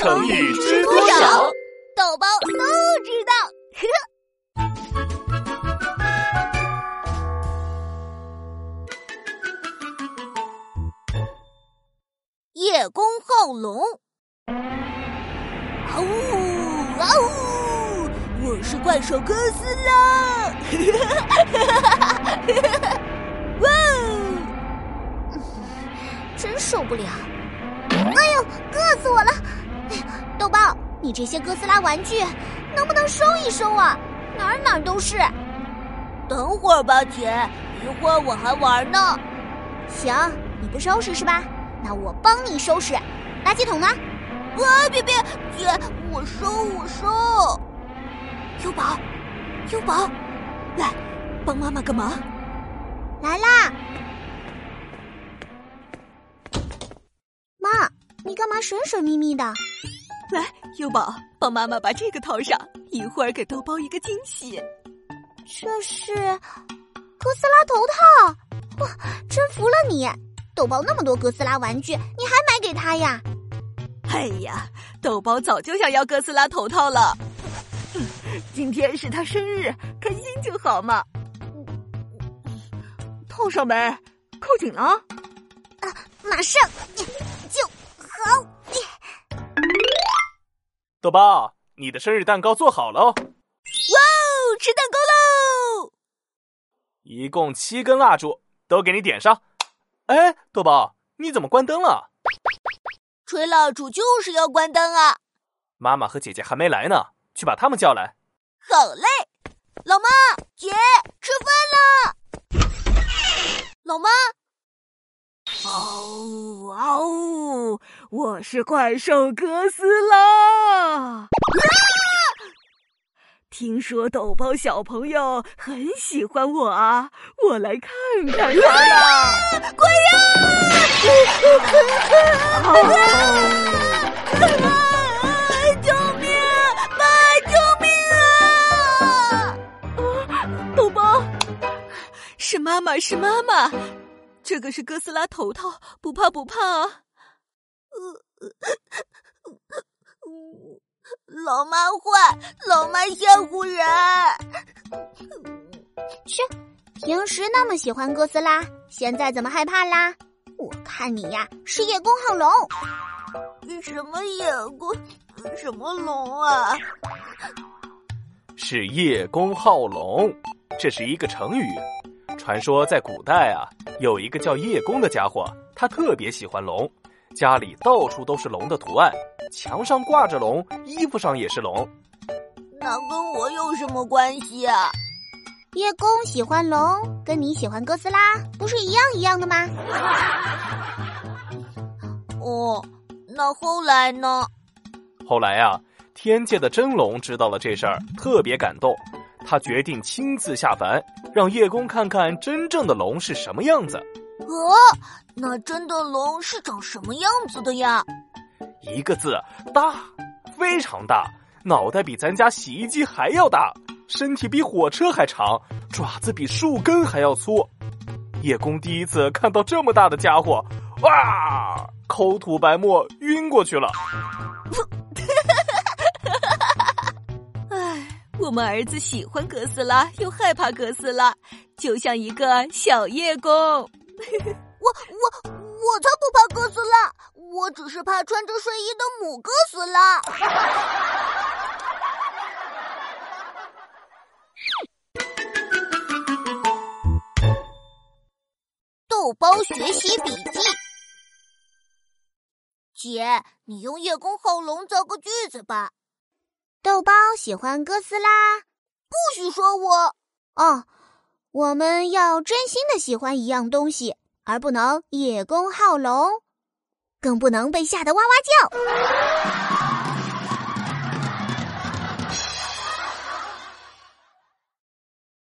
成语知多少？豆包都知道。叶公好龙，啊呜啊呜！我是怪兽哥斯拉，哇哦！真受不了！哎呦，硌死我了！豆包，你这些哥斯拉玩具能不能收一收啊？哪儿哪儿都是。等会儿吧，姐，一会儿我还玩呢。行，你不收拾是吧？那我帮你收拾。垃圾桶呢？啊，别别，姐，我收我收。优宝，优宝，来帮妈妈个忙。来啦！你干嘛神神秘秘的？来，优宝，帮妈妈把这个套上，一会儿给豆包一个惊喜。这是哥斯拉头套，哇，真服了你！豆包那么多哥斯拉玩具，你还买给他呀？哎呀，豆包早就想要哥斯拉头套了。今天是他生日，开心就好嘛。套上没？扣紧了。啊，马上豆包，你的生日蛋糕做好了哦。哇哦，吃蛋糕喽！一共七根蜡烛，都给你点上。哎，豆包，你怎么关灯了？吹蜡烛就是要关灯啊！妈妈和姐姐还没来呢，去把他们叫来。好嘞，老妈、姐，吃饭了。老妈，嗷嗷！我是怪兽哥斯拉。听说豆包小朋友很喜欢我啊，我来看看他呀！快呀！救命！妈，救命啊！啊，豆包，是妈妈，是妈妈，这个是哥斯拉头套，不怕不怕啊！老妈坏，老妈吓唬人。切，平时那么喜欢哥斯拉，现在怎么害怕啦？我看你呀，是叶公好龙。什么叶公？什么龙啊？是叶公好龙，这是一个成语。传说在古代啊，有一个叫叶公的家伙，他特别喜欢龙，家里到处都是龙的图案。墙上挂着龙，衣服上也是龙，那跟我有什么关系啊？叶公喜欢龙，跟你喜欢哥斯拉不是一样一样的吗？哦，那后来呢？后来呀，天界的真龙知道了这事儿，特别感动，他决定亲自下凡，让叶公看看真正的龙是什么样子。哦，那真的龙是长什么样子的呀？一个字大，非常大，脑袋比咱家洗衣机还要大，身体比火车还长，爪子比树根还要粗。叶公第一次看到这么大的家伙，哇，口吐白沫，晕过去了。唉，我们儿子喜欢哥斯拉，又害怕哥斯拉，就像一个小叶公。我我我才不怕哥斯拉。我只是怕穿着睡衣的母哥斯拉。豆包学习笔记，姐，你用叶公好龙造个句子吧。豆包喜欢哥斯拉，不许说我哦。我们要真心的喜欢一样东西，而不能叶公好龙。更不能被吓得哇哇叫。